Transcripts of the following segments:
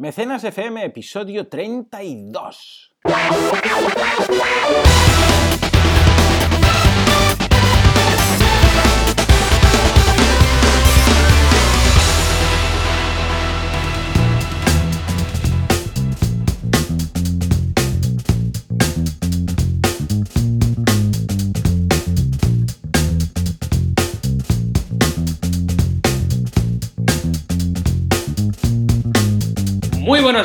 Mecenas FM, episodio 32.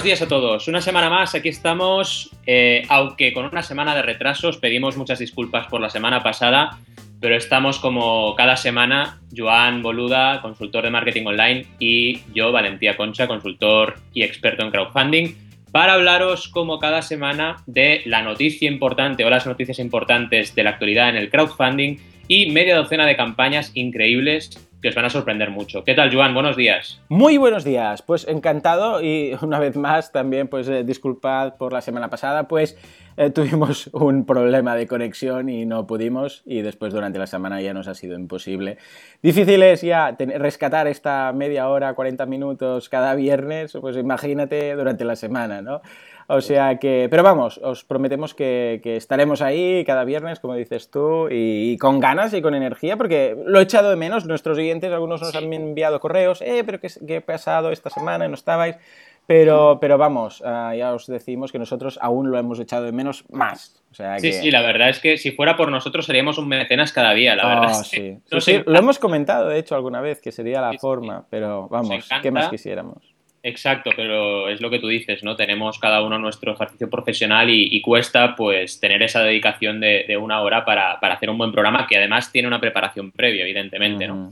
Días a todos. Una semana más, aquí estamos. eh, aunque con una semana de retrasos, pedimos muchas disculpas por la semana pasada, pero estamos como cada semana, Joan Boluda, consultor de marketing online, y yo, Valentía Concha, consultor y experto en crowdfunding, para hablaros como cada semana de la noticia importante o las noticias importantes de la actualidad en el crowdfunding y media docena de campañas increíbles que os van a sorprender mucho. ¿Qué tal, Joan? Buenos días. Muy buenos días, pues encantado y una vez más también pues eh, disculpad por la semana pasada, pues eh, tuvimos un problema de conexión y no pudimos y después durante la semana ya nos ha sido imposible. Difícil es ya rescatar esta media hora, 40 minutos cada viernes, pues imagínate durante la semana, ¿no? O sea que, pero vamos, os prometemos que, que estaremos ahí cada viernes, como dices tú, y, y con ganas y con energía, porque lo he echado de menos. Nuestros oyentes, algunos nos han enviado correos, eh, pero ¿qué, qué ha pasado esta semana? No estabais. Pero, pero vamos, ah, ya os decimos que nosotros aún lo hemos echado de menos más. O sea Sí, que... sí, la verdad es que si fuera por nosotros seríamos un mecenas cada día, la Oh, verdad. es que sí. sí, encanta. lo hemos comentado, de hecho, alguna vez, que sería la Sí, forma, pero vamos. ¿qué más quisiéramos? Exacto, pero es lo que tú dices, ¿no? Tenemos cada uno nuestro ejercicio profesional y, y cuesta pues tener esa dedicación de, de una hora para, para hacer un buen programa que además tiene una preparación previa, evidentemente, ¿no?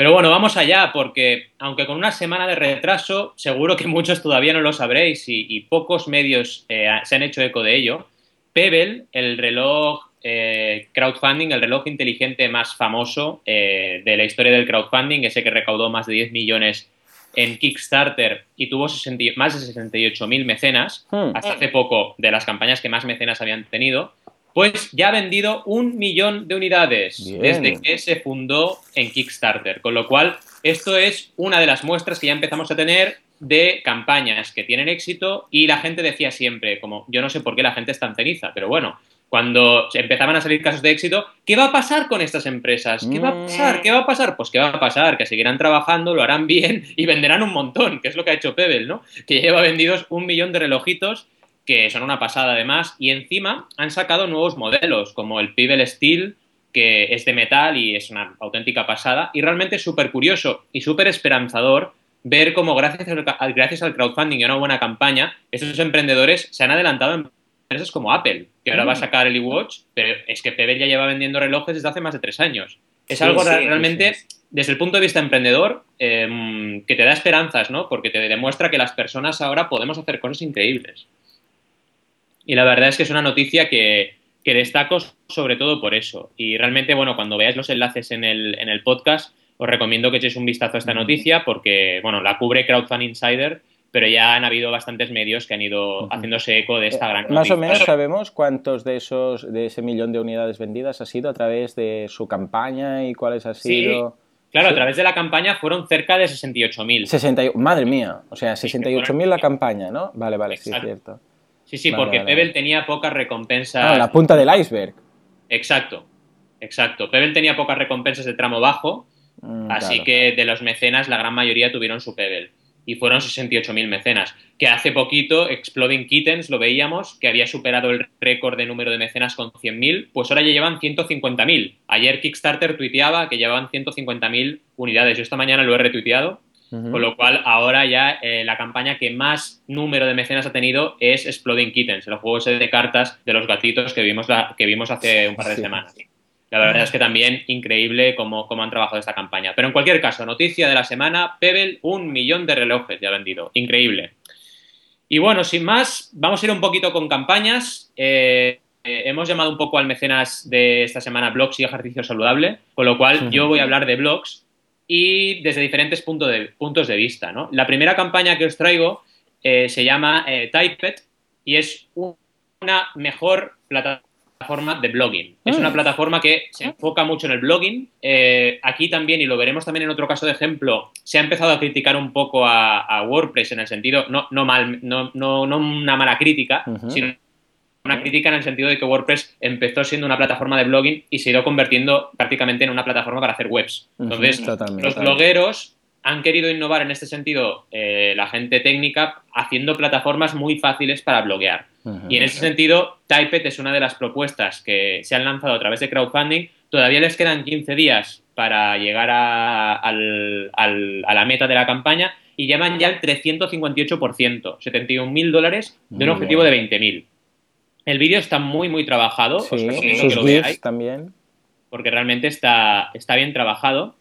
Pero bueno, vamos allá, porque aunque con una semana de retraso, seguro que muchos todavía no lo sabréis y, y pocos medios eh, se han hecho eco de ello. Pebble, el reloj eh, crowdfunding, el reloj inteligente más famoso eh, de la historia del crowdfunding, ese que recaudó más de 10 millones en Kickstarter y tuvo 60 y- más de 68.000 mecenas, Hmm. hasta hace poco de las campañas que más mecenas habían tenido, pues ya ha vendido un millón de unidades Bien. desde que se fundó en Kickstarter. Con lo cual, esto es una de las muestras que ya empezamos a tener de campañas que tienen éxito y la gente decía siempre, como yo no sé por qué la gente es tan ceniza, pero bueno, cuando empezaban a salir casos de éxito, ¿qué va a pasar con estas empresas? ¿Qué va a pasar? ¿Qué va a pasar? Pues ¿qué va a pasar? Que seguirán trabajando, lo harán bien y venderán un montón, que es lo que ha hecho Pebble, ¿no? Que lleva vendidos un millón de relojitos que son una pasada además, y encima han sacado nuevos modelos, como el Pebble Steel, que es de metal y es una auténtica pasada, y realmente es súper curioso y súper esperanzador ver cómo gracias al, gracias al crowdfunding y a una buena campaña, estos emprendedores se han adelantado en empresas como Apple, que ahora va a sacar el iWatch, pero es que Pebble ya lleva vendiendo relojes desde hace más de tres años. Es Sí, algo sí, realmente, sí. desde el punto de vista emprendedor, eh, que te da esperanzas, ¿no? Porque te demuestra que las personas ahora podemos hacer cosas increíbles. Y la verdad es que es una noticia que, que destaco sobre todo por eso. Y realmente, bueno, cuando veáis los enlaces en el, en el podcast, os recomiendo que echéis un vistazo a esta noticia porque, bueno, la cubre Crowdfund Insider, pero ya han habido bastantes medios que han ido haciéndose eco de esta gran Eh, Más noticia. o menos sabemos cuántos de esos de ese millón de unidades vendidas ha sido a través de su campaña y cuáles ha Sí. sido Claro, a Sí. través de la campaña fueron cerca de 68.000. 60 y- madre mía, o sea, Sí, 68.000 la campaña, ¿no? Vale, vale, sí es cierto. Sí, sí, Vale, porque vale, Pebble vale. tenía pocas recompensas. Ah, la punta del iceberg. Exacto, exacto. Pebble tenía pocas recompensas de tramo bajo, Mm, así claro. que de los mecenas la gran mayoría tuvieron su Pebble. Y fueron 68.000 mecenas. Que hace poquito Exploding Kittens lo veíamos, que había superado el récord de número de mecenas con 100.000, pues ahora ya llevan 150.000. Ayer Kickstarter tuiteaba que llevaban 150.000 unidades. Yo esta mañana lo he retuiteado, Con lo cual ahora ya eh, la campaña que más número de mecenas ha tenido es Exploding Kittens, el juego de cartas de los gatitos que vimos, la- que vimos hace un par de Sí. semanas. La verdad es que también increíble cómo, cómo han trabajado esta campaña. Pero en cualquier caso, noticia de la semana, Pebble, un millón de relojes ya vendido. Increíble. Y bueno, sin más, vamos a ir un poquito con campañas. Eh, eh, hemos llamado un poco al mecenas de esta semana blogs y ejercicio saludable, con lo cual yo voy a hablar de blogs y desde diferentes punto de- puntos de vista. ¿no? La primera campaña que os traigo eh, se llama eh, Typet y es un- una mejor plataforma de blogging. Es una mm. plataforma que se enfoca mucho en el blogging. Eh, aquí también, y lo veremos también en otro caso de ejemplo, se ha empezado a criticar un poco a, WordPress en el sentido, no, no, mal, no, no, no una mala crítica, sino una crítica en el sentido de que WordPress empezó siendo una plataforma de blogging y se ha ido convirtiendo prácticamente en una plataforma para hacer webs. Entonces, los blogueros han querido innovar en este sentido eh, la gente técnica haciendo plataformas muy fáciles para bloguear. Y en ese sentido, Typet es una de las propuestas que se han lanzado a través de crowdfunding. Todavía les quedan 15 días para llegar a, la meta de la campaña y llevan ya el 358%, 71.000 dólares de un objetivo de 20.000. El vídeo está muy, muy trabajado. Sí, sus también. Porque realmente está, está bien trabajado.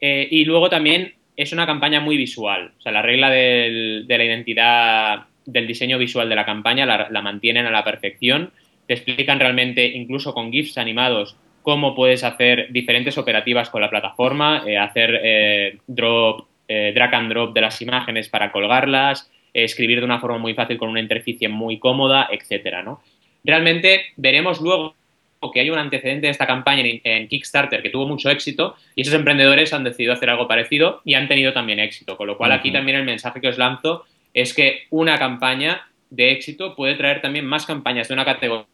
Eh, y luego también es una campaña muy visual. O sea, la regla de la identidad del diseño visual de la campaña la, mantienen a la perfección. Te explican realmente, incluso con GIFs animados, cómo puedes hacer diferentes operativas con la plataforma, eh, hacer eh, drop, drag and drop de las imágenes para colgarlas, escribir de una forma muy fácil con una interficie muy cómoda, etcétera, ¿no? Realmente veremos luego que hay un antecedente de esta campaña en, Kickstarter que tuvo mucho éxito y esos emprendedores han decidido hacer algo parecido y han tenido también éxito. Con lo cual aquí también el mensaje que os lanzo es que una campaña de éxito puede traer también más campañas de una categoría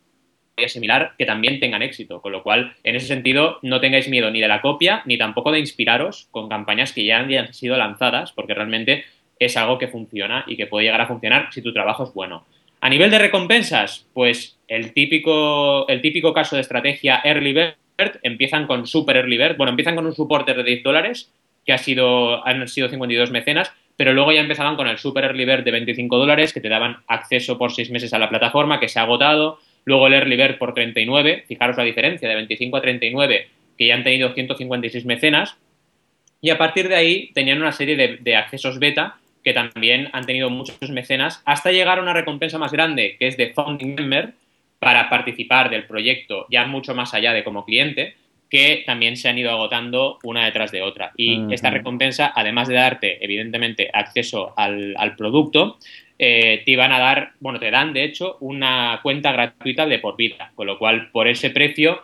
similar que también tengan éxito. Con lo cual, en ese sentido, no tengáis miedo ni de la copia ni tampoco de inspiraros con campañas que ya han sido lanzadas porque realmente es algo que funciona y que puede llegar a funcionar si tu trabajo es bueno. A nivel de recompensas, pues el típico, el típico caso de estrategia Early Bird, empiezan con Super Early Bird, bueno, empiezan con un soporte de 10 dólares, que ha sido, han sido 52 mecenas, pero luego ya empezaban con el Super Early Bird de 25 dólares, que te daban acceso por 6 meses a la plataforma, que se ha agotado, luego el Early Bird por 39, fijaros la diferencia, de 25 a 39, que ya han tenido 156 mecenas, y a partir de ahí tenían una serie de accesos beta que también han tenido muchos mecenas, hasta llegar a una recompensa más grande, que es de Founding Member, para participar del proyecto ya mucho más allá de como cliente, que también se han ido agotando una detrás de otra. Y esta recompensa, además de darte, evidentemente, acceso al, producto, eh, te iban a dar, bueno, te dan, de hecho, una cuenta gratuita de por vida, con lo cual, por ese precio,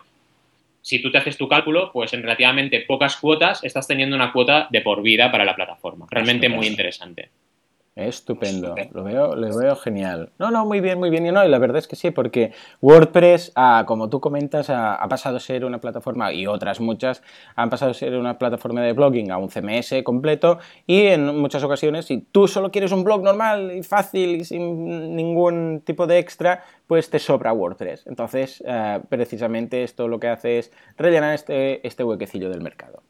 si tú te haces tu cálculo, pues en relativamente pocas cuotas estás teniendo una cuota de por vida para la plataforma. Realmente muy interesante. Estupendo, lo veo, lo veo genial. No, no, muy bien, muy bien. Y no, y la verdad es que sí, porque WordPress, ah, como tú comentas, ha, pasado a ser una plataforma, y otras muchas, han pasado a ser una plataforma de blogging a un CMS completo, y en muchas ocasiones, si tú solo quieres un blog normal y fácil y sin ningún tipo de extra, pues te sobra WordPress. Entonces, ah, precisamente esto lo que hace es rellenar este, este huequecillo del mercado.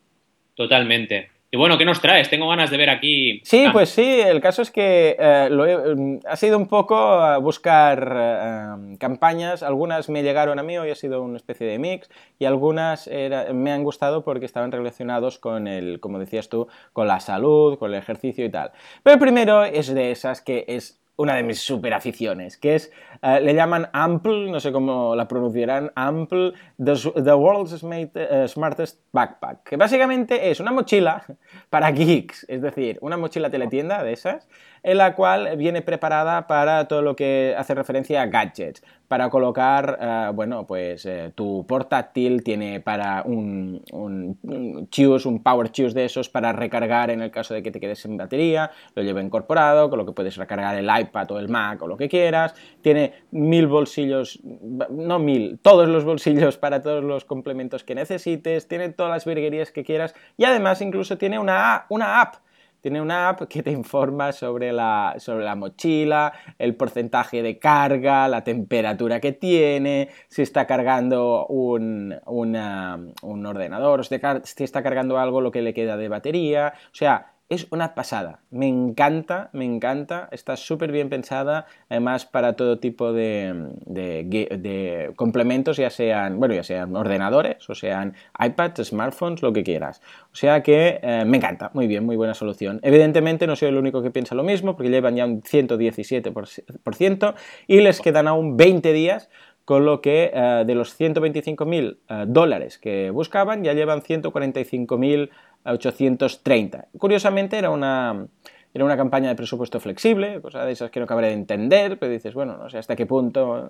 Totalmente. Y bueno, ¿qué nos traes? Tengo ganas de ver aquí. Sí, pues sí, el caso es que eh, mm, ha sido un poco buscar eh, campañas. Algunas me llegaron a mí, hoy ha sido una especie de mix, y algunas me han gustado porque estaban relacionados con el, como decías tú, con la salud, con el ejercicio y tal. Pero primero es de esas que es una de mis super aficiones, que es, eh, le llaman Ample, no sé cómo la pronunciarán, Ample, The, World's eh, Smartest Backpack, que básicamente es una mochila para geeks, es decir, una mochila teletienda de esas, en la cual viene preparada para todo lo que hace referencia a gadgets, para colocar, eh, bueno, pues eh, tu portátil tiene para un, un, un power choose de esos para recargar en el caso de que te quedes sin batería, lo lleva incorporado, con lo que puedes recargar el iPad o el Mac o lo que quieras, tiene mil bolsillos, no mil, todos los bolsillos para todos los complementos que necesites, tiene todas las virguerías que quieras y además incluso tiene una, una app tiene una app que te informa sobre la, sobre la mochila, el porcentaje de carga, la temperatura que tiene, si está cargando un, un ordenador, si está cargando algo, lo que le queda de batería. O sea, es una pasada. Me encanta, me encanta. Está súper bien pensada, además para todo tipo de, de, complementos, ya sean, bueno, ya sean ordenadores, o sean iPads, smartphones, lo que quieras. O sea que eh, me encanta, muy bien, muy buena solución. Evidentemente no soy el único que piensa lo mismo, porque llevan ya un 117% y les quedan aún 20 días con lo que eh, de los 125.000 eh, dólares que buscaban ya llevan 145.000 830. Curiosamente era una, era una campaña de presupuesto flexible, cosa de esas que no cabe de entender, pero dices, bueno, no sé hasta qué punto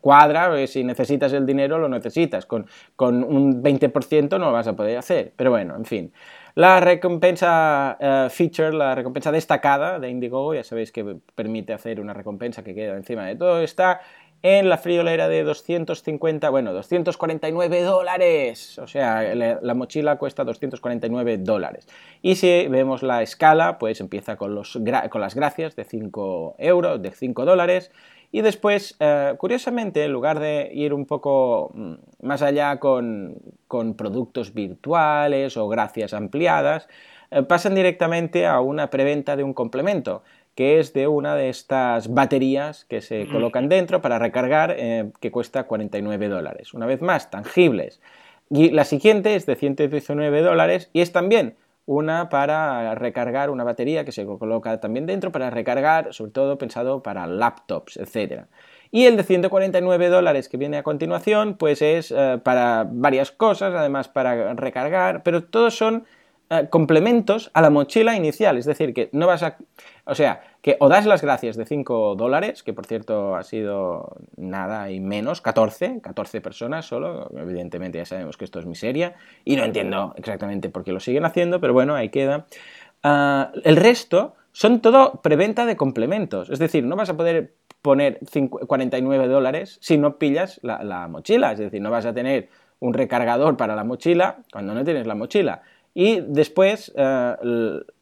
cuadra, si necesitas el dinero lo necesitas, con, con un 20% no lo vas a poder hacer, pero bueno, en fin. La recompensa eh, feature, la recompensa destacada de Indiegogo, ya sabéis que permite hacer una recompensa que queda encima de todo, está en la friolera de 250, bueno, 249 dólares. O sea, la, mochila cuesta 249 dólares. Y si vemos la escala, pues empieza con, los, con las gracias de 5 euros, de 5 dólares. Y después, eh, curiosamente, en lugar de ir un poco mm, más allá con, con productos virtuales o gracias ampliadas, eh, pasan directamente a una preventa de un complemento que es de una de estas baterías que se colocan dentro para recargar, eh, que cuesta 49 dólares. Una vez más, tangibles. Y la siguiente es de 119 dólares y es también una para recargar una batería que se coloca también dentro para recargar, sobre todo pensado para laptops, etc. Y el de 149 dólares que viene a continuación, pues es eh, para varias cosas, además para recargar, pero todos son eh, complementos a la mochila inicial. Es decir, que no vas a. O sea, que o das las gracias de 5 dólares, que por cierto ha sido nada y menos, 14, 14 personas solo. Evidentemente ya sabemos que esto es miseria y no entiendo exactamente por qué lo siguen haciendo, pero bueno, ahí queda. Ah, el resto son todo preventa de complementos. Es decir, no vas a poder poner 49 dólares si no pillas la, la mochila. Es decir, no vas a tener un recargador para la mochila cuando no tienes la mochila. Y después eh,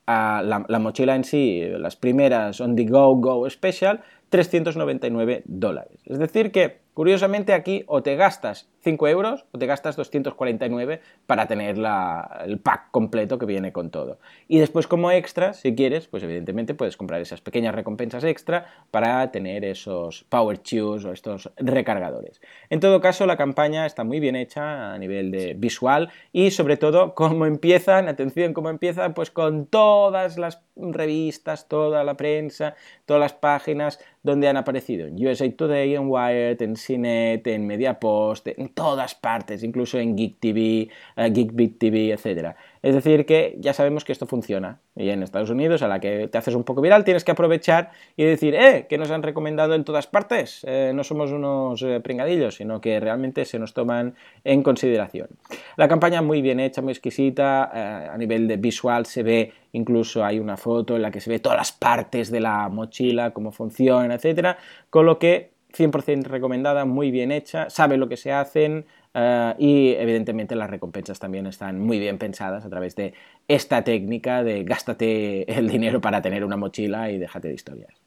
la, la, mochila en sí, las primeras On The Go Go Special, 399 dólares. Es decir que, curiosamente, aquí o te gastas 5 euros o te gastas 249 para tener el pack completo que viene con todo. Y después como extra, si quieres, pues evidentemente puedes comprar esas pequeñas recompensas extra para tener esos Power Chews o estos recargadores. En todo caso, la campaña está muy bien hecha a nivel de visual y sobre todo cómo empiezan, atención, cómo empiezan, pues con todas las revistas, toda la prensa, todas las páginas donde han aparecido en USA Today, en Wired, en CNET, en MediaPost, en todas partes, incluso en Geek TV, uh, Geekbeat TV, etc. Es decir, que ya sabemos que esto funciona. Y en Estados Unidos, a la que te haces un poco viral, tienes que aprovechar y decir, eh, que nos han recomendado en todas partes. Eh, no somos unos eh, pringadillos, sino que realmente se nos toman en consideración. La campaña muy bien hecha, muy exquisita. Eh, a nivel de visual se ve, incluso hay una foto en la que se ve todas las partes de la mochila, cómo funciona, etc. Con lo que 100% recomendada, muy bien hecha, sabe lo que se hacen eh, y evidentemente las recompensas también están muy bien pensadas a través de esta técnica de gástate el dinero para tener una mochila y déjate de historias.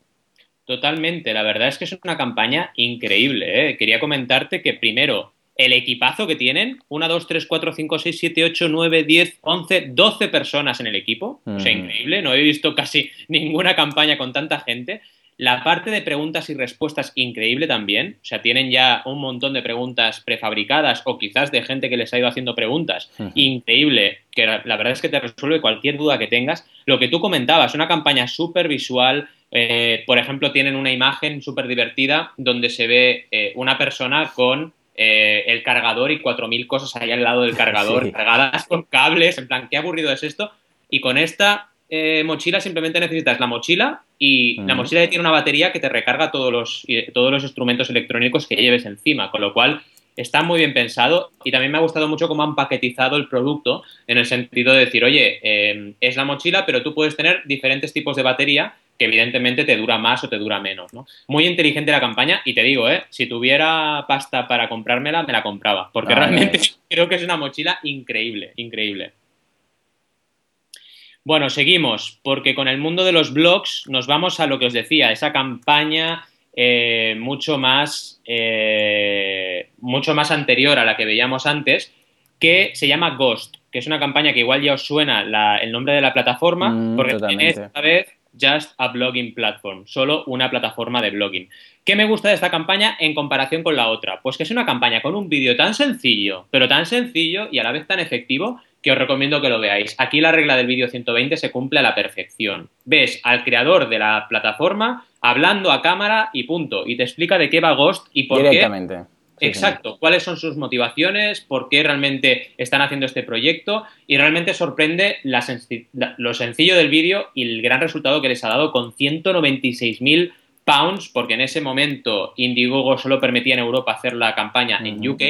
Totalmente, la verdad es que es una campaña increíble. ¿eh? Quería comentarte que primero el equipazo que tienen, 1, 2, 3, 4, 5, 6, 7, 8, 9, 10, 11, 12 personas en el equipo. O sea, mm. increíble, no he visto casi ninguna campaña con tanta gente. La parte de preguntas y respuestas increíble también. O sea, tienen ya un montón de preguntas prefabricadas o quizás de gente que les ha ido haciendo preguntas. Increíble, que la verdad es que te resuelve cualquier duda que tengas. Lo que tú comentabas, una campaña súper visual. Eh, por ejemplo, tienen una imagen súper divertida donde se ve eh, una persona con eh, el cargador y 4.000 cosas ahí al lado del cargador, cargadas con cables. En plan, qué aburrido es esto. Y con esta eh, mochila simplemente necesitas la mochila y la mochila tiene una batería que te recarga todos los, todos los instrumentos electrónicos que lleves encima, con lo cual está muy bien pensado y también me ha gustado mucho cómo han paquetizado el producto en el sentido de decir, oye, em, es la mochila, pero tú puedes tener diferentes tipos de batería que evidentemente te dura más o te dura menos, ¿no? Muy inteligente la campaña y te digo, ¿eh? Si tuviera pasta para comprármela, me la compraba, porque realmente creo que es una mochila increíble, increíble. Bueno, seguimos, porque con el mundo de los blogs nos vamos a lo que os decía, esa campaña eh, mucho, más, eh, mucho más anterior a la que veíamos antes, que se llama Ghost, que es una campaña que igual ya os suena el nombre de la plataforma, mm, porque tiene esta vez Just a Blogging Platform, solo una plataforma de blogging. ¿Qué me gusta de esta campaña en comparación con la otra? Pues que es una campaña con un vídeo tan sencillo, pero tan sencillo y a la vez tan efectivo que os recomiendo que lo veáis. Aquí la regla del vídeo 120 se cumple a la perfección. Ves al creador de la plataforma hablando a cámara y punto. Y te explica de qué va Ghost y por Directamente. exacto, cuáles son sus motivaciones, por qué realmente están haciendo este proyecto y realmente sorprende lo sencillo del vídeo y el gran resultado que les ha dado con 196.000 pounds, porque en ese momento Indiegogo solo permitía en Europa hacer la campaña en UK,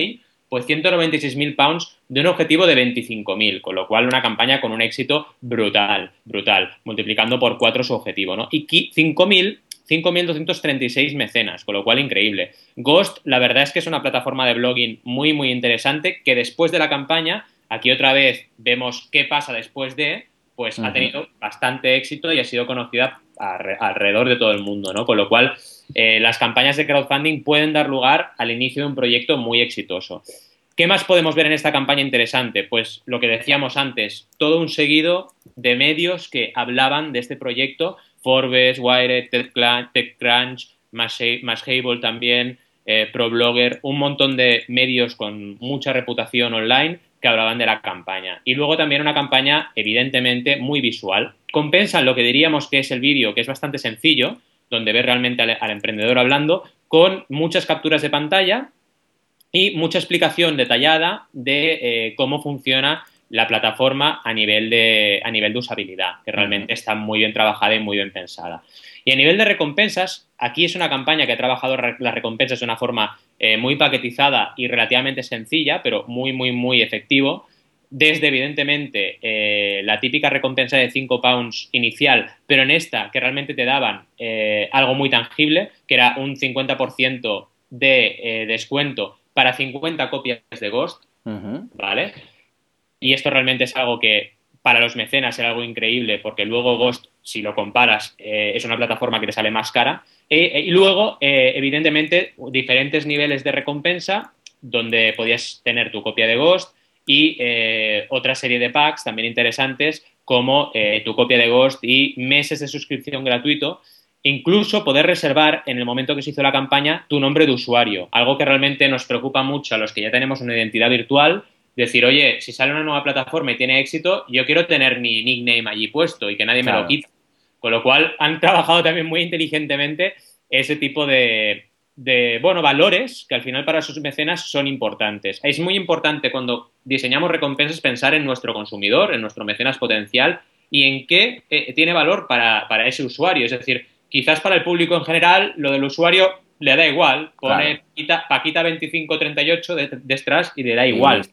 pues 196.000 pounds de un objetivo de 25.000, con lo cual una campaña con un éxito brutal, brutal, multiplicando por cuatro su objetivo, ¿no? Y 5.000 5.236 mecenas, con lo cual increíble. Ghost, la verdad es que es una plataforma de blogging muy, muy interesante que después de la campaña, aquí otra vez vemos qué pasa después de, pues ha tenido bastante éxito y ha sido conocida alrededor de todo el mundo, ¿no? Con lo cual, eh, las campañas de crowdfunding pueden dar lugar al inicio de un proyecto muy exitoso. ¿Qué más podemos ver en esta campaña interesante? Pues lo que decíamos antes, todo un seguido de medios que hablaban de este proyecto Forbes, Wired, TechCrunch, Mashable también, eh, ProBlogger, un montón de medios con mucha reputación online que hablaban de la campaña. Y luego también una campaña, evidentemente, muy visual. Compensan lo que diríamos que es el vídeo, que es bastante sencillo, donde ves realmente al, emprendedor hablando, con muchas capturas de pantalla y mucha explicación detallada de eh, cómo funciona la plataforma a nivel de, a nivel de usabilidad, que realmente está muy bien trabajada y muy bien pensada. Y a nivel de recompensas, aquí es una campaña que ha trabajado las recompensas de una forma eh, muy paquetizada y relativamente sencilla, pero muy, muy, muy efectivo. Desde, evidentemente, eh, la típica recompensa de 5 pounds inicial, pero en esta que realmente te daban eh, algo muy tangible, que era un 50% de descuento para 50 copias de Ghost, ¿vale? Y esto realmente es algo que para los mecenas era algo increíble, porque luego Ghost, si lo comparas, eh, es una plataforma que te sale más cara. Y luego, eh, evidentemente, diferentes niveles de recompensa, donde podías tener tu copia de Ghost y eh, otra serie de packs también interesantes, como tu copia de Ghost y meses de suscripción gratuito. Incluso poder reservar en el momento que se hizo la campaña tu nombre de usuario, algo que realmente nos preocupa mucho a los que ya tenemos una identidad virtual decir, oye, si sale una nueva plataforma y tiene éxito, yo quiero tener mi nickname allí puesto y que nadie me lo quite. Con lo cual han trabajado también muy inteligentemente ese tipo de, de, bueno, valores que al final para sus mecenas son importantes. Es muy importante cuando diseñamos recompensas pensar en nuestro consumidor, en nuestro mecenas potencial y en qué eh, tiene valor para, ese usuario. Es decir, quizás para el público en general lo del usuario le da igual, pone Paquita, 2538 de, de y le da igual.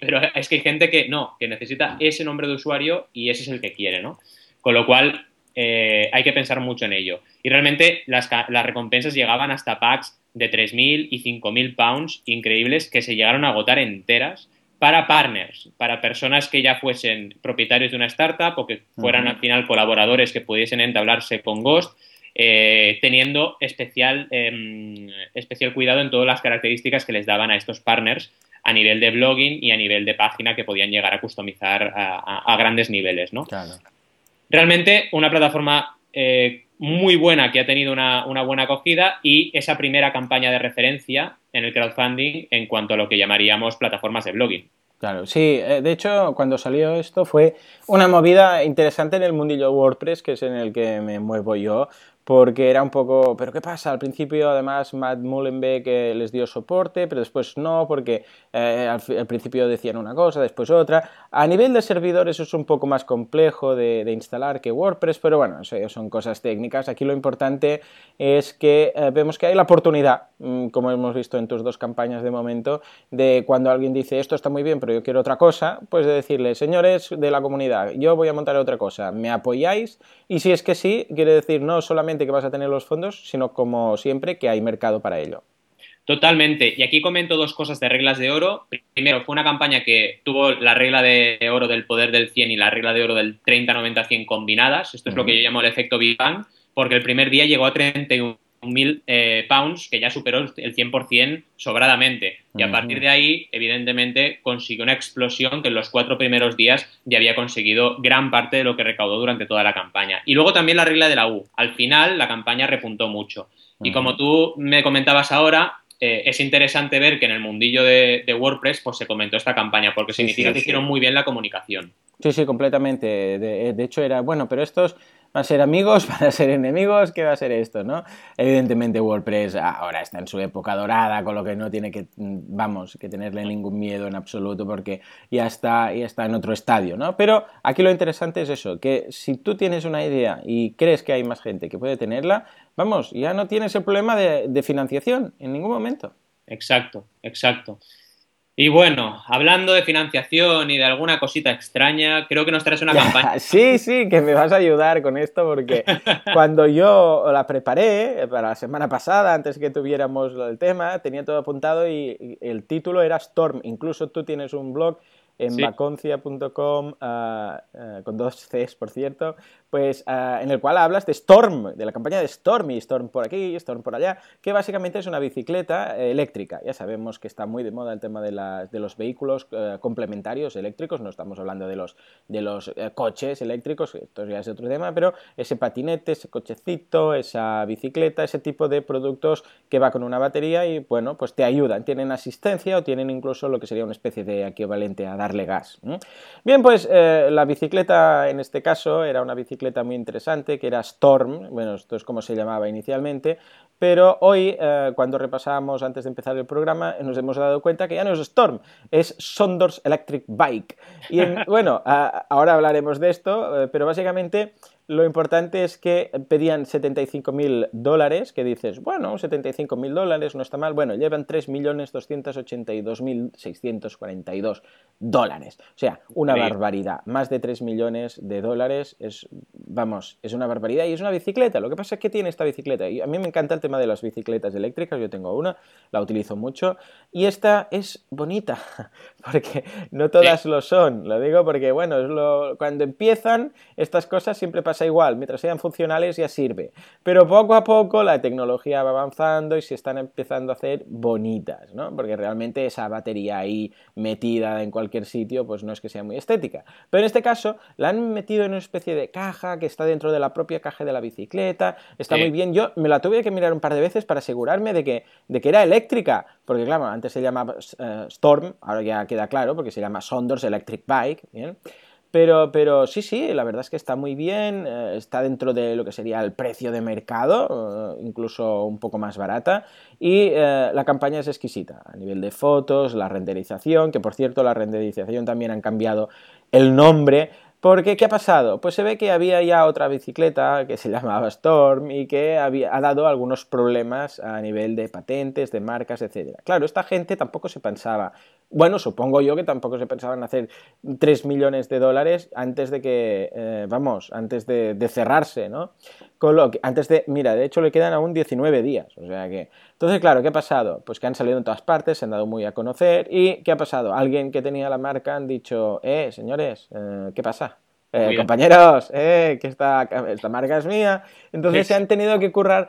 Pero es que hay gente que no, que necesita ese nombre de usuario y ese es el que quiere, ¿no? Con lo cual eh, hay que pensar mucho en ello. Y realmente las, recompensas llegaban hasta packs de 3.000 y 5.000 pounds increíbles que se llegaron a agotar enteras para partners, para personas que ya fuesen propietarios de una startup o que fueran al final colaboradores que pudiesen entablarse con Ghost, eh, teniendo especial, em, especial cuidado en todas las características que les daban a estos partners a nivel de blogging y a nivel de página que podían llegar a customizar a, grandes niveles, ¿no? Realmente una plataforma eh, muy buena que ha tenido una, buena acogida y esa primera campaña de referencia en el crowdfunding en cuanto a lo que llamaríamos plataformas de blogging. Claro, sí, eh, de hecho cuando salió esto fue una movida interesante en el mundillo WordPress, que es en el que me muevo yo, porque era un poco, pero ¿qué pasa? Al principio además Matt Mullenbeck eh, les dio soporte, pero después no, porque eh, al, principio decían una cosa, después otra. A nivel de servidores es un poco más complejo de, instalar que WordPress, pero bueno, eso son cosas técnicas. Aquí lo importante es que eh, vemos que hay la oportunidad, mm, como hemos visto en tus dos campañas de momento, de cuando alguien dice esto está muy bien, pero yo quiero otra cosa, pues de decirle, señores de la comunidad, yo voy a montar otra cosa, ¿me apoyáis? Y si es que sí, quiere decir no solamente que vas a tener los fondos, sino como siempre que hay mercado para ello. Totalmente. Y aquí comento dos cosas de reglas de oro. Primero, fue una campaña que tuvo la regla de oro del poder del 100 y la regla de oro del 30-90-100 combinadas. Esto es lo que yo llamo el efecto Big Bang, porque el primer día llegó a 31 mil eh, pounds, que ya superó el 100% sobradamente. Y a partir de ahí, evidentemente, consiguió una explosión que en los cuatro primeros días ya había conseguido gran parte de lo que recaudó durante toda la campaña. Y luego también la regla de la U. Al final, la campaña repuntó mucho. Y como tú me comentabas ahora, eh, es interesante ver que en el mundillo de, WordPress pues, se comentó esta campaña, porque significa que hicieron muy bien la comunicación. Sí, sí, completamente. De, hecho, era, bueno, pero estos ¿Van a ser amigos? ¿Van a ser enemigos? ¿Qué va a ser esto, no? Evidentemente WordPress ahora está en su época dorada, con lo que no tiene que, vamos, que tenerle ningún miedo en absoluto porque ya está, ya está en otro estadio, ¿no? Pero aquí lo interesante es eso, que si tú tienes una idea y crees que hay más gente que puede tenerla, vamos, ya no tienes el problema de financiación en ningún momento. Exacto, exacto. Y bueno, hablando de financiación y de alguna cosita extraña, creo que nos traes una campaña. Sí, sí, que me vas a ayudar con esto porque cuando yo la preparé para la semana pasada, antes que tuviéramos el tema, tenía todo apuntado y el título era Storm. Incluso tú tienes un blog en vaconcia.com, ah, ah, con dos Cs, por cierto, pues ah, en el cual hablas de Storm, de la campaña de Storm, y Storm por aquí, Storm por allá, que básicamente es una bicicleta eh, eléctrica. Ya sabemos que está muy de moda el tema de, de los vehículos eh, complementarios eléctricos, no estamos hablando de los, de los eh, coches eléctricos, esto ya es otro tema, pero ese patinete, ese cochecito, esa bicicleta, ese tipo de productos que va con una batería y bueno, pues te ayudan, tienen asistencia o tienen incluso lo que sería una especie de equivalente a darle gas. Bien, pues la bicicleta en este caso era una bicicleta muy interesante que era Storm, bueno, esto es como se llamaba inicialmente, pero hoy, eh, cuando repasamos antes de empezar el programa, nos hemos dado cuenta que ya no es Storm, es Sondors Electric Bike. Y bueno, ahora hablaremos de esto, eh, pero básicamente lo importante es que pedían 75.000 dólares, que dices, bueno, 75.000 dólares no está mal. Bueno, llevan 3.282.642 dólares. O sea, una barbaridad. Más de 3 millones de dólares es, vamos, es una barbaridad. Y es una bicicleta. Lo que pasa es que tiene esta bicicleta. Y a mí me encanta el tema de las bicicletas eléctricas. Yo tengo una, la utilizo mucho. Y esta es bonita, porque no todas lo son. Lo digo porque, bueno, es lo, cuando empiezan estas cosas siempre pasan igual, mientras sean funcionales ya sirve. Pero poco a poco la tecnología va avanzando y se están empezando a hacer bonitas, ¿no? Porque realmente esa batería ahí metida en cualquier sitio, pues no es que sea muy estética. Pero en este caso la han metido en una especie de caja que está dentro de la propia caja de la bicicleta, está muy bien. Yo me la tuve que mirar un par de veces para asegurarme de que, de que era eléctrica, porque claro, antes se llamaba eh, Storm, ahora ya queda claro, porque se llama Sondors Electric Bike, ¿bien? Pero, pero sí, sí, la verdad es que está muy bien, eh, está dentro de lo que sería el precio de mercado, eh, incluso un poco más barata, y eh, la campaña es exquisita a nivel de fotos, la renderización, que por cierto la renderización también han cambiado el nombre porque, ¿qué ha pasado? Pues se ve que había ya otra bicicleta que se llamaba Storm y que había, ha dado algunos problemas a nivel de patentes, de marcas, etc. Claro, esta gente tampoco se pensaba, bueno, supongo yo que tampoco se pensaba en hacer 3 millones de dólares antes de que, eh, vamos, antes de, de cerrarse, ¿no? antes de, mira, de hecho le quedan aún 19 días, o sea que... Entonces, claro, ¿qué ha pasado? Pues que han salido en todas partes, se han dado muy a conocer y ¿qué ha pasado? Alguien que tenía la marca han dicho, eh, señores, eh, ¿qué pasa? Eh, compañeros, eh, que esta, esta marca es mía. Entonces se han tenido que currar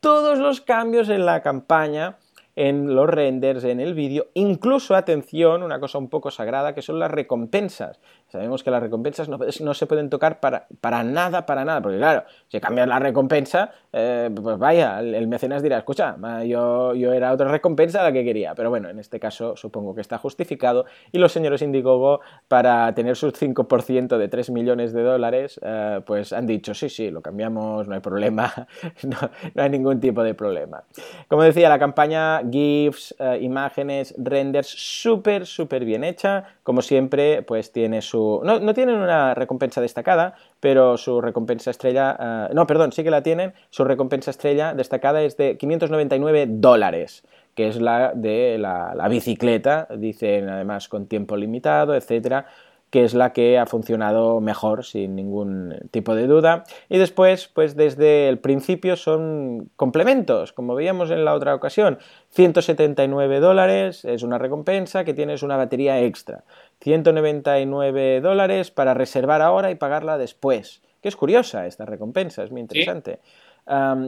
todos los cambios en la campaña en los renders, en el vídeo, incluso, atención, una cosa un poco sagrada, que son las recompensas. Sabemos que las recompensas no, se pueden tocar para, para, nada, para nada, porque claro, si cambias la recompensa, eh, pues vaya, el, mecenas dirá, escucha, yo, yo era otra recompensa la que quería, pero bueno, en este caso supongo que está justificado y los señores Indiegogo, para tener sus 5% de 3 millones de dólares, eh, pues han dicho, sí, sí, lo cambiamos, no hay problema, no, hay ningún tipo de problema. Como decía, la campaña GIFs, eh, imágenes, renders, súper, súper bien hecha. Como siempre, pues tiene su... No, tienen una recompensa destacada, pero su recompensa estrella... Eh, no, perdón, sí que la tienen. Su recompensa estrella destacada es de 599 dólares que es la de la, la bicicleta, dicen además con tiempo limitado, etcétera que es la que ha funcionado mejor, sin ningún tipo de duda. Y después, pues desde el principio son complementos, como veíamos en la otra ocasión. 179 dólares es una recompensa que tienes una batería extra. 199 dólares para reservar ahora y pagarla después. Que es curiosa esta recompensa, es muy interesante.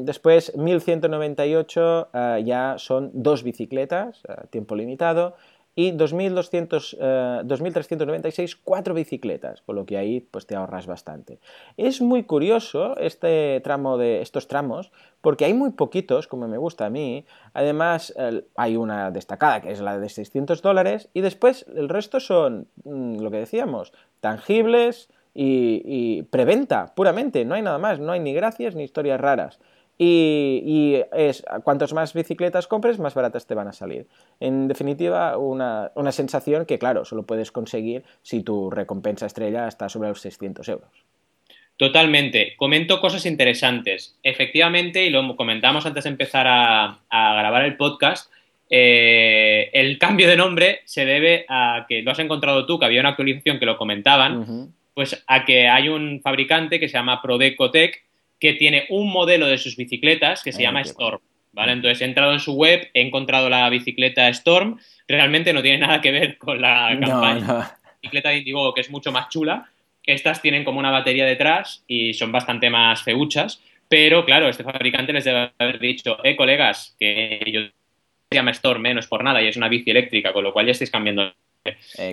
después, 1198 ah, ya son dos bicicletas, a tiempo limitado y 2.396 eh, cuatro bicicletas, con lo que ahí pues te ahorras bastante. Es muy curioso este tramo de estos tramos porque hay muy poquitos, como me gusta a mí. Además, hay una destacada que es la de 600 dólares y después el resto son mm, lo que decíamos, tangibles, y, preventa, puramente, no hay nada más, no hay ni gracias ni historias raras. Y, es, cuantos más bicicletas compres, más baratas te van a salir. En definitiva, una, una sensación que, claro, solo puedes conseguir si tu recompensa estrella está sobre los 600 euros. Totalmente. Comento cosas interesantes. Efectivamente, y lo comentamos antes de empezar a, grabar el podcast, eh, el cambio de nombre se debe a que lo has encontrado tú, que había una actualización que lo comentaban, pues a que hay un fabricante que se llama Prodecotec que tiene un modelo de sus bicicletas que se llama Storm. ¿Vale? Entonces he entrado en su web, he encontrado la bicicleta Storm, realmente no tiene nada que ver con la campaña. La bicicleta de Indiegogo, que es mucho más chula, estas tienen como una batería detrás y son bastante más feuchas, pero claro, este fabricante les debe haber dicho, eh, colegas, que yo se llama Storm, menos por nada, y es una bici eléctrica, con lo cual ya estáis cambiando.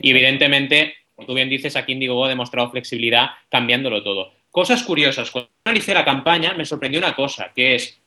Y evidentemente, como tú bien dices, aquí Indigo ha demostrado flexibilidad cambiándolo todo. Cosas curiosas, cuando analicé la campaña me sorprendió una cosa, que es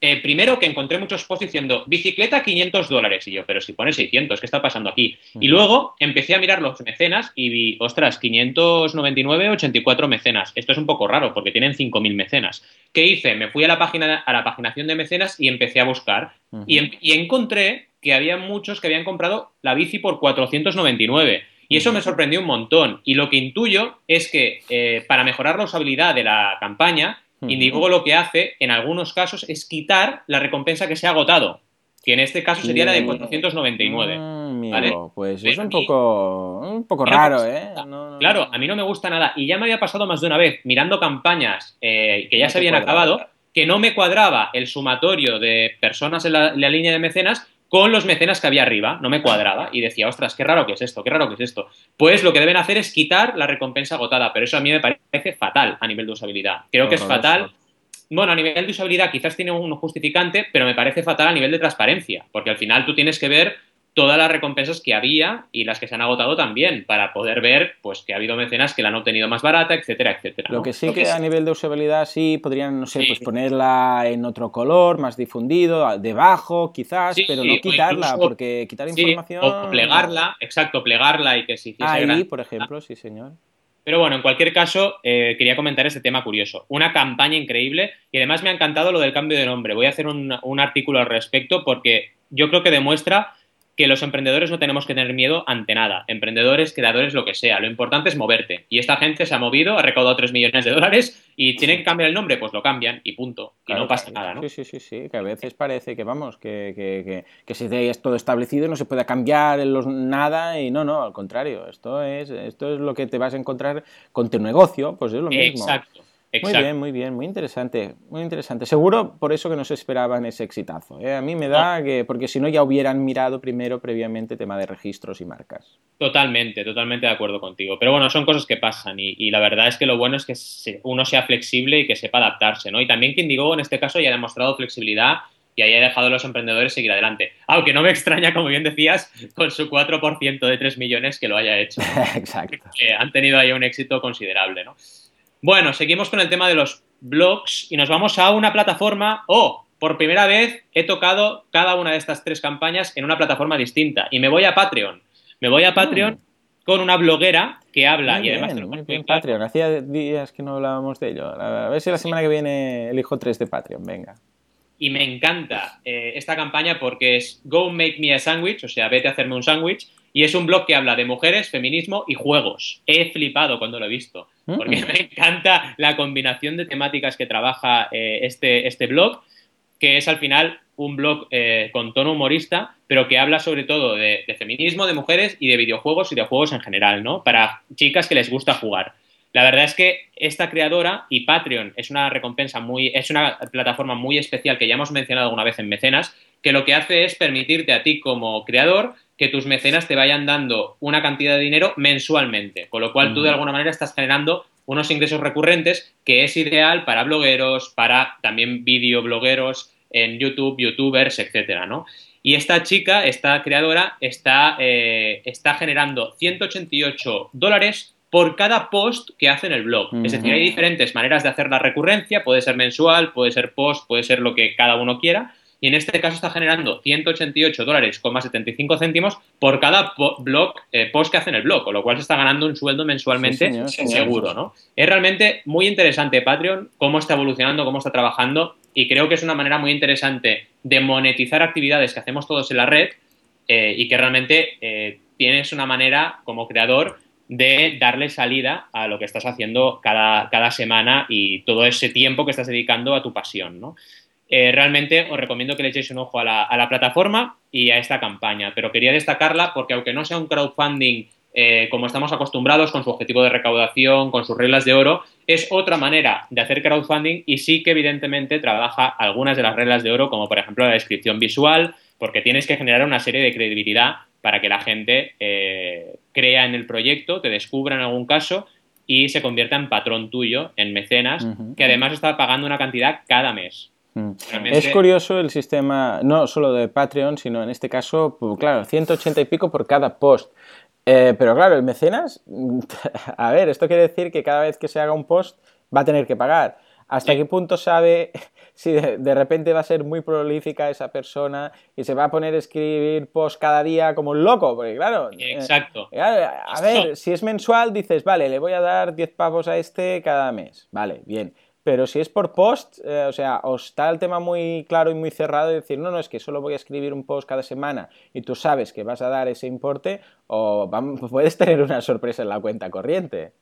eh, primero que encontré muchos posts diciendo bicicleta 500 dólares. Y yo, pero si pone 600, ¿qué está pasando aquí? Y luego empecé a mirar los mecenas y vi, ostras, 599, 84 mecenas. Esto es un poco raro porque tienen 5.000 mecenas. ¿Qué hice? Me fui a la, página, a la paginación de mecenas y empecé a buscar. y, em, y encontré que había muchos que habían comprado la bici por 499. Y eso me sorprendió un montón. Y lo que intuyo es que eh, para mejorar la usabilidad de la campaña, Indiegogo lo que hace, en algunos casos, es quitar la recompensa que se ha agotado, que en este caso sería la de 499. Mm, ¿vale? Pues es un poco, un poco raro, ¿eh? claro, a mí no me gusta nada. Y ya me había pasado más de una vez, mirando campañas eh, que ya se habían acabado, que no me cuadraba el sumatorio de personas en la, línea de mecenas con los mecenas que había arriba, no me cuadraba y decía, ostras, qué raro que es esto, qué raro que es esto. Pues lo que deben hacer es quitar la recompensa agotada, pero eso a mí me parece fatal a nivel de usabilidad. Creo que es fatal. Bueno, a nivel de usabilidad quizás tiene un justificante, pero me parece fatal a nivel de transparencia, porque al final tú tienes que ver todas las recompensas que había y las que se han agotado también, para poder ver pues que ha habido mecenas que la han obtenido más barata, etcétera, etcétera. Lo que sí que, a nivel de usabilidad sí podrían, no sé, pues ponerla en otro color, más difundido, debajo quizás, pero no quitarla, porque quitar información... O plegarla, exacto, plegarla y que se hiciese Ahí, por ejemplo, sí señor. Pero bueno, en cualquier caso, eh, quería comentar este tema curioso. Una campaña increíble y además me ha encantado lo del cambio de nombre. Voy a hacer un, un artículo al respecto porque yo creo que demuestra que los emprendedores no tenemos que tener miedo ante nada. Emprendedores, creadores, lo que sea. Lo importante es moverte. Y esta gente se ha movido, ha recaudado 3 millones de dólares y tiene que cambiar el nombre, pues lo cambian y punto. y no pasa nada, ¿no? Sí, sí, sí, sí. Que a veces parece que, vamos, que, que, que, que si es todo establecido no se puede cambiar en los, nada y no, no, al contrario. Esto es, esto es lo que te vas a encontrar con tu negocio, pues es lo mismo. Exacto. Muy bien, muy bien, muy interesante, muy interesante. Seguro por eso que no se esperaban ese exitazo. ¿eh? A mí me da que, porque si no ya hubieran mirado primero previamente tema de registros y marcas. Totalmente, totalmente de acuerdo contigo. Pero bueno, son cosas que pasan y, la verdad es que lo bueno es que uno sea flexible y que sepa adaptarse, ¿no? Y también que Indigo en este caso ya ha demostrado flexibilidad y haya dejado a los emprendedores seguir adelante. Aunque no me extraña, como bien decías, con su 4% de 3 millones que lo haya hecho. Exacto. Que han tenido ahí un éxito considerable, ¿no? Bueno, seguimos con el tema de los blogs y nos vamos a una plataforma. Oh, por primera vez he tocado cada una de estas tres campañas en una plataforma distinta y me voy a Patreon. Me voy a Patreon mm. con una bloguera que habla y además. muy bien, Patreon. Hacía días que no hablábamos de ello. A ver si la semana que viene elijo tres de Patreon. Venga. Y me encanta eh, esta campaña porque es Go Make Me a Sandwich, o sea, vete a hacerme un sándwich. Y es un blog que habla de mujeres, feminismo y juegos. He flipado cuando lo he visto, porque mm. me encanta la combinación de temáticas que trabaja eh, este, este blog, que es al final un blog eh, con tono humorista, pero que habla sobre todo de, feminismo, de mujeres y de videojuegos y de juegos en general, ¿no? Para chicas que les gusta jugar. La verdad es que esta creadora y Patreon es una recompensa muy, es una plataforma muy especial que ya hemos mencionado alguna vez en Mecenas, que lo que hace es permitirte a ti como creador que tus mecenas te vayan dando una cantidad de dinero mensualmente, con lo cual tú de alguna manera estás generando unos ingresos recurrentes que es ideal para blogueros, para también videoblogueros en YouTube, youtubers, etcétera, ¿no? Y esta chica, esta creadora, está, eh, está generando 188 dólares por cada post que hace en el blog. Es decir, hay diferentes maneras de hacer la recurrencia, puede ser mensual, puede ser post, puede ser lo que cada uno quiera, y en este caso está generando 188 dólares, 75 céntimos por cada blog, eh, post que hace en el blog, con lo cual se está ganando un sueldo mensualmente seguro, ¿no? Es realmente muy interesante Patreon, cómo está evolucionando, cómo está trabajando y creo que es una manera muy interesante de monetizar actividades que hacemos todos en la red eh, y que realmente eh, tienes una manera como creador de darle salida a lo que estás haciendo cada, cada semana y todo ese tiempo que estás dedicando a tu pasión, ¿no? Eh, realmente os recomiendo que le echéis un ojo a la, a la, plataforma y a esta campaña, pero quería destacarla porque aunque no sea un crowdfunding como estamos acostumbrados, con su objetivo de recaudación, con sus reglas de oro, es otra manera de hacer crowdfunding y sí que evidentemente trabaja algunas de las reglas de oro, como por ejemplo la descripción visual, porque tienes que generar una serie de credibilidad para que la gente eh, crea en el proyecto, te descubra en algún caso y se convierta en patrón tuyo, en mecenas, que además está pagando una cantidad cada mes. Mm. Es curioso el sistema, no solo de Patreon, sino en este caso, pues, claro, 180 y pico por cada post. Eh, pero claro, el mecenas, a ver, esto quiere decir que cada vez que se haga un post va a tener que pagar. ¿Hasta qué punto sabe si de, repente va a ser muy prolífica esa persona y se va a poner a escribir post cada día como un loco? Porque claro, eh, exacto. a ver, si es mensual dices, vale, le voy a dar 10 pavos a este cada mes. Vale, bien. Pero si es por post, eh, o sea, os está el tema muy claro y muy cerrado de decir, no, no, es que solo voy a escribir un post cada semana y tú sabes que vas a dar ese importe, o puedes tener una sorpresa en la cuenta corriente.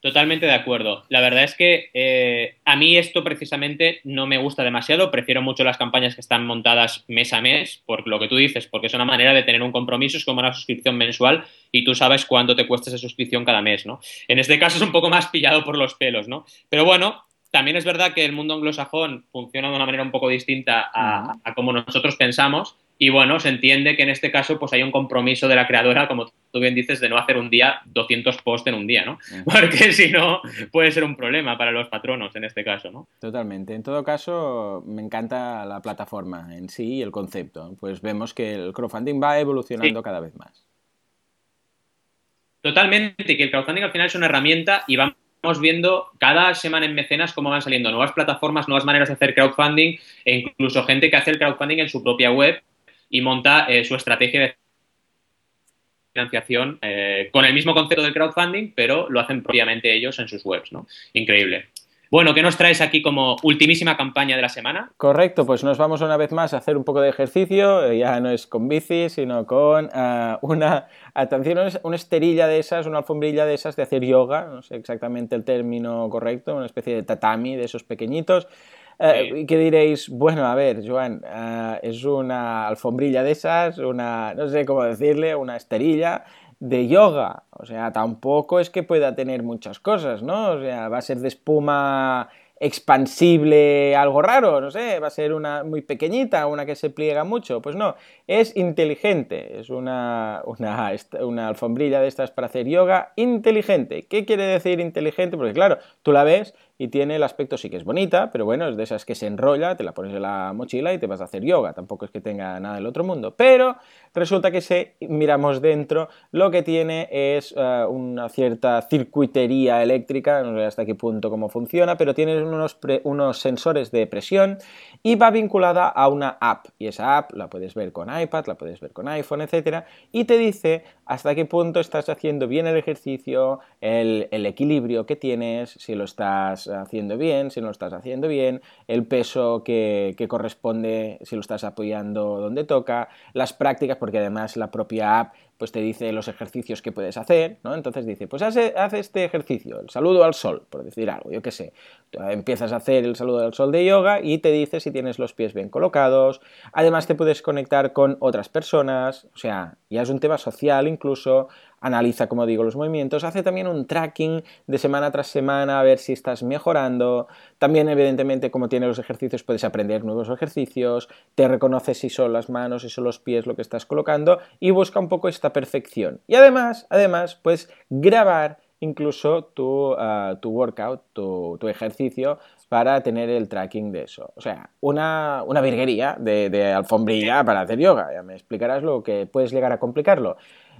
Totalmente de acuerdo. La verdad es que eh, a mí esto precisamente no me gusta demasiado. Prefiero mucho las campañas que están montadas mes a mes, por lo que tú dices, porque es una manera de tener un compromiso, es como una suscripción mensual y tú sabes cuánto te cuesta esa suscripción cada mes, ¿no? En este caso es un poco más pillado por los pelos, ¿no? Pero bueno, también es verdad que el mundo anglosajón funciona de una manera un poco distinta a, como nosotros pensamos. Y bueno, se entiende que en este caso pues hay un compromiso de la creadora, como tú bien dices, de no hacer un día 200 posts en un día, ¿no? Porque si no, puede ser un problema para los patronos en este caso, ¿no? Totalmente. En todo caso, me encanta la plataforma en sí y el concepto. Pues vemos que el crowdfunding va evolucionando cada vez más. Totalmente, que el crowdfunding al final es una herramienta y va Estamos viendo cada semana en mecenas cómo van saliendo nuevas plataformas, nuevas maneras de hacer crowdfunding e incluso gente que hace el crowdfunding en su propia web y monta eh, su estrategia de financiación eh, con el mismo concepto del crowdfunding, pero lo hacen propiamente ellos en sus webs, ¿no? Increíble. Bueno, ¿qué nos traes aquí como ultimísima campaña de la semana? Correcto, pues nos vamos una vez más a hacer un poco de ejercicio, eh, ya no es con bici, sino con eh, una, atención, una esterilla de esas, una alfombrilla de esas de hacer yoga, no sé exactamente el término correcto, una especie de tatami de esos pequeñitos. Eh, ¿Qué diréis? Bueno, a ver, Joan, es una alfombrilla de esas, una, no sé cómo decirle, una esterilla de yoga. O sea, tampoco es que pueda tener muchas cosas, ¿no? O sea, va a ser de espuma expansible, algo raro, no sé, va a ser una muy pequeñita, una que se pliega mucho. Pues no, es inteligente, es una, una, alfombrilla de estas para hacer yoga inteligente. ¿Qué quiere decir inteligente? Porque claro, tú la ves y tiene el aspecto sí que es bonita, pero bueno, es de esas que se enrolla, te la pones en la mochila y te vas a hacer yoga, tampoco es que tenga nada del otro mundo, pero resulta que si miramos dentro, lo que tiene es eh, una cierta circuitería eléctrica, no sé hasta qué punto cómo funciona, pero tiene unos, unos sensores de presión y va vinculada a una app, y esa app la puedes ver con iPad, la puedes ver con iPhone, etcétera, y te dice hasta qué punto estás haciendo bien el ejercicio, el, el equilibrio que tienes, si lo estás haciendo bien, si no lo estás haciendo bien, el peso que, corresponde, si lo estás apoyando donde toca, las prácticas, porque además la propia app pues te dice los ejercicios que puedes hacer, ¿no? Entonces dice, pues haz, este ejercicio, el saludo al sol, por decir algo, yo qué sé. Empiezas a hacer el saludo al sol de yoga y te dice si tienes los pies bien colocados. Además te puedes conectar con otras personas, o sea, ya es un tema social incluso analiza, como digo, los movimientos, hace también un tracking de semana tras semana a ver si estás mejorando. También, evidentemente, como tiene los ejercicios, puedes aprender nuevos ejercicios, te reconoce si son las manos, si son los pies lo que estás colocando y busca un poco esta perfección. Y además, además, puedes grabar incluso tu, ah, tu workout, tu, ejercicio, para tener el tracking de eso. O sea, una, una virguería de, de alfombrilla para hacer yoga. Ya me explicarás lo que puedes llegar a complicarlo.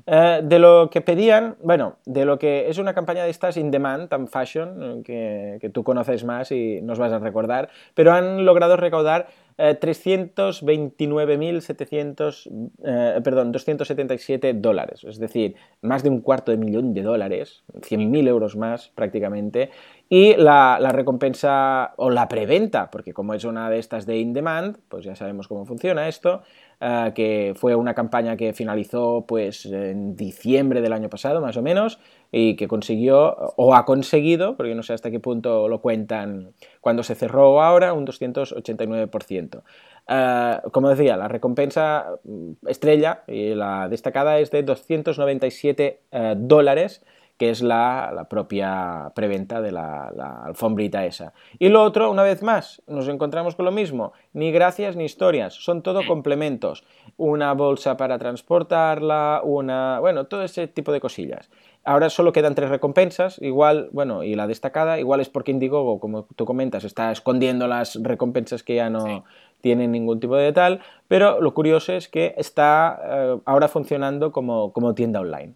Eh, de lo que pedían, bueno, de lo que es una campaña de estas in demand, tan fashion, que, que, tú conoces más y nos vas a recordar, pero han logrado recaudar 329.700, eh, perdón, 277 dólares, es decir, más de un cuarto de millón de dólares, 100.000 euros más prácticamente, y la, recompensa o la preventa, porque como es una de estas de in demand, pues ya sabemos cómo funciona esto, eh, que fue una campaña que finalizó pues en diciembre del año pasado más o menos y que consiguió o ha conseguido, porque no sé hasta qué punto lo cuentan cuando se cerró ahora, un 289%. Eh, como decía, la recompensa mm, estrella y la destacada es de 297 eh, dólares que es la, propia preventa de la, alfombrita esa. Y lo otro, una vez más, nos encontramos con lo mismo, ni gracias ni historias, son todo complementos. Una bolsa para transportarla, una... bueno, todo ese tipo de cosillas. Ahora solo quedan tres recompensas, igual, bueno, y la destacada, igual es porque Indiegogo, como tú comentas, está escondiendo las recompensas que ya no tienen ningún tipo de tal, pero lo curioso es que está eh, ahora funcionando como tienda online.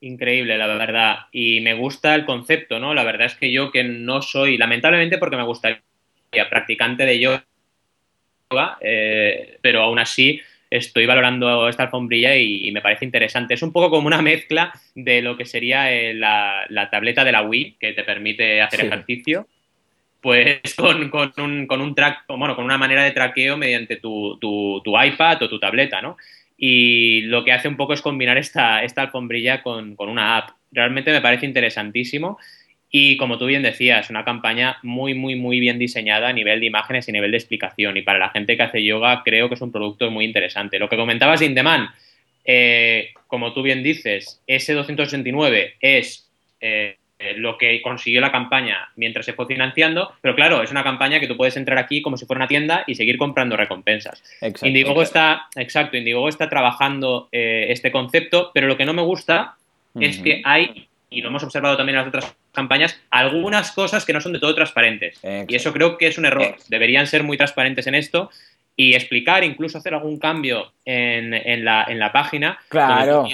Increíble, la verdad. Y me gusta el concepto, ¿no? La verdad es que yo que no soy, lamentablemente porque me gustaría practicante de yoga, eh, pero aún así estoy valorando esta alfombrilla y, me parece interesante. Es un poco como una mezcla de lo que sería eh, la, tableta de la Wii, que te permite hacer ejercicio, pues con, un, con un track, bueno, con una manera de traqueo mediante tu, tu, tu iPad o tu tableta, ¿no? y lo que hace un poco es combinar esta, esta alfombrilla con, una app. Realmente me parece interesantísimo y como tú bien decías, una campaña muy, muy, muy bien diseñada a nivel de imágenes y nivel de explicación. Y para la gente que hace yoga creo que es un producto muy interesante. Lo que comentabas de Indeman, eh, como tú bien dices, ese 289 es eh, lo que consiguió la campaña mientras se fue financiando, pero claro, es una campaña que tú puedes entrar aquí como si fuera una tienda y seguir comprando recompensas. Indiegogo está, exacto, Indiegogo está trabajando eh, este concepto, pero lo que no me gusta es que hay, y lo hemos observado también en las otras campañas, algunas cosas que no son de todo transparentes. Y eso creo que es un error. Deberían ser muy transparentes en esto y explicar, incluso hacer algún cambio en, en, la, en la, página. Claro.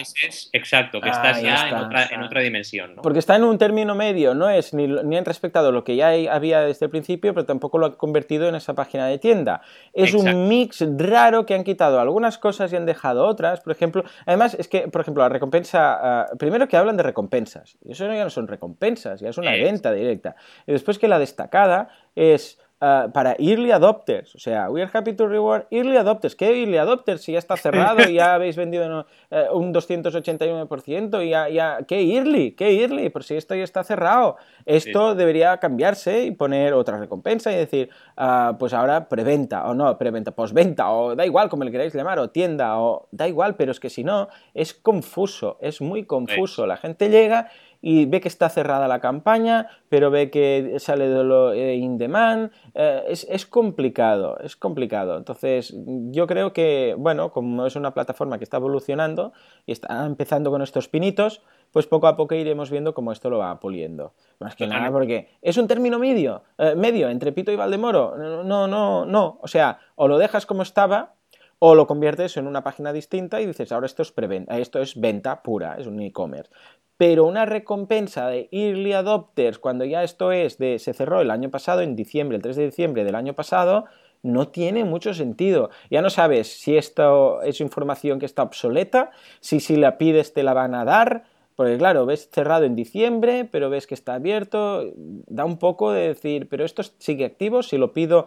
exacto, que estás ya, en, otra, en, otra, dimensión. Porque está en un término medio, no es ni, ni han respetado lo que ya había desde el principio, pero tampoco lo han convertido en esa página de tienda. Es un mix raro que han quitado algunas cosas y han dejado otras. Por ejemplo, además es que, por ejemplo, la recompensa, ah, primero que hablan de recompensas, y eso ya no son recompensas, ya es una venta directa. Y después que la destacada es Ah, para early adopters. O sea, we are happy to reward early adopters. ¿Qué early adopters? Si ya está cerrado y ya habéis vendido eh, un 289% y ya, ya, ¿qué early? ¿Qué early? Por si esto ya está cerrado. Esto debería cambiarse y poner otra recompensa y decir, ah, pues ahora preventa o no, preventa, posventa o da igual como le queráis llamar o tienda o da igual, pero es que si no, es confuso, es muy confuso. La gente llega y ve que está cerrada la campaña, pero ve que sale de lo eh, in demand. Eh, es, complicado, es complicado. Entonces, yo creo que, bueno, como es una plataforma que está evolucionando y está empezando con estos pinitos, pues poco a poco iremos viendo cómo esto lo va puliendo. Más que nada porque es un término medio, eh, medio entre Pito y Valdemoro. No, no, no. O sea, o lo dejas como estaba, o lo conviertes en una página distinta y dices, ahora esto es, esto es venta pura, es un e-commerce pero una recompensa de early adopters cuando ya esto es de se cerró el año pasado en diciembre, el 3 de diciembre del año pasado, no tiene mucho sentido. Ya no sabes si esto es información que está obsoleta, si si la pides te la van a dar, porque claro, ves cerrado en diciembre, pero ves que está abierto, da un poco de decir, pero esto sigue activo, si lo pido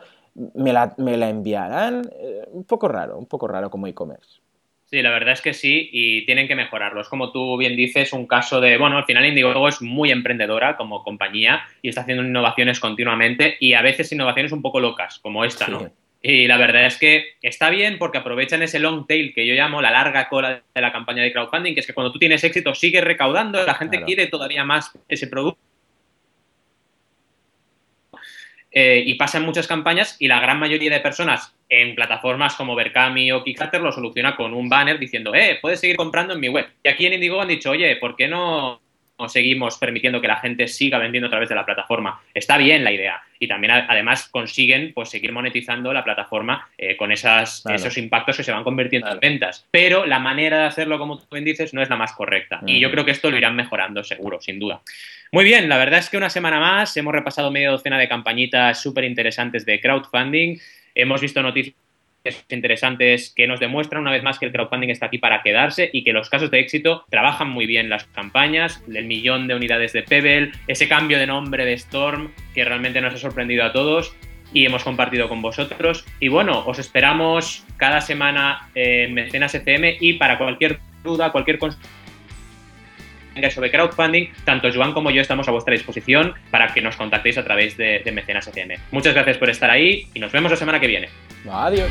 me la, me la enviarán, eh, un poco raro, un poco raro como e-commerce. Sí, la verdad es que sí, y tienen que mejorarlo. Es como tú bien dices, un caso de, bueno, al final Indiegogo es muy emprendedora como compañía y está haciendo innovaciones continuamente y a veces innovaciones un poco locas, como esta, ¿no? Y la verdad es que está bien porque aprovechan ese long tail que yo llamo la larga cola de la campaña de crowdfunding, que es que cuando tú tienes éxito sigues recaudando, la gente quiere todavía más ese producto Eh, y pasa en muchas campañas y la gran mayoría de personas en plataformas como Berkami o Kickstarter lo soluciona con un banner diciendo, eh, puedes seguir comprando en mi web. Y aquí en Indigo han dicho, oye, ¿por qué no seguimos permitiendo que la gente siga vendiendo a través de la plataforma. Está bien la idea. Y también además consiguen pues, seguir monetizando la plataforma eh, con esas, esos impactos que se van convirtiendo en ventas. Pero la manera de hacerlo, como tú bien dices, no es la más correcta. Y yo creo que esto lo irán mejorando seguro, sin duda. Muy bien, la verdad es que una semana más hemos repasado media docena de campañitas súper interesantes de crowdfunding. hemos visto noticias interesantes que nos demuestran una vez más que el crowdfunding está aquí para quedarse y que los casos de éxito trabajan muy bien las campañas, el millón de unidades de Pebble, ese cambio de nombre de Storm que realmente nos ha sorprendido a todos y hemos compartido con vosotros. Y bueno, os esperamos cada semana en Mecenas FM y para cualquier duda, cualquier sobre crowdfunding, tanto Joan como yo estamos a vuestra disposición para que nos contactéis a través de, de Mecenas FM. Muchas gracias por estar ahí y nos vemos la semana que viene. Adiós.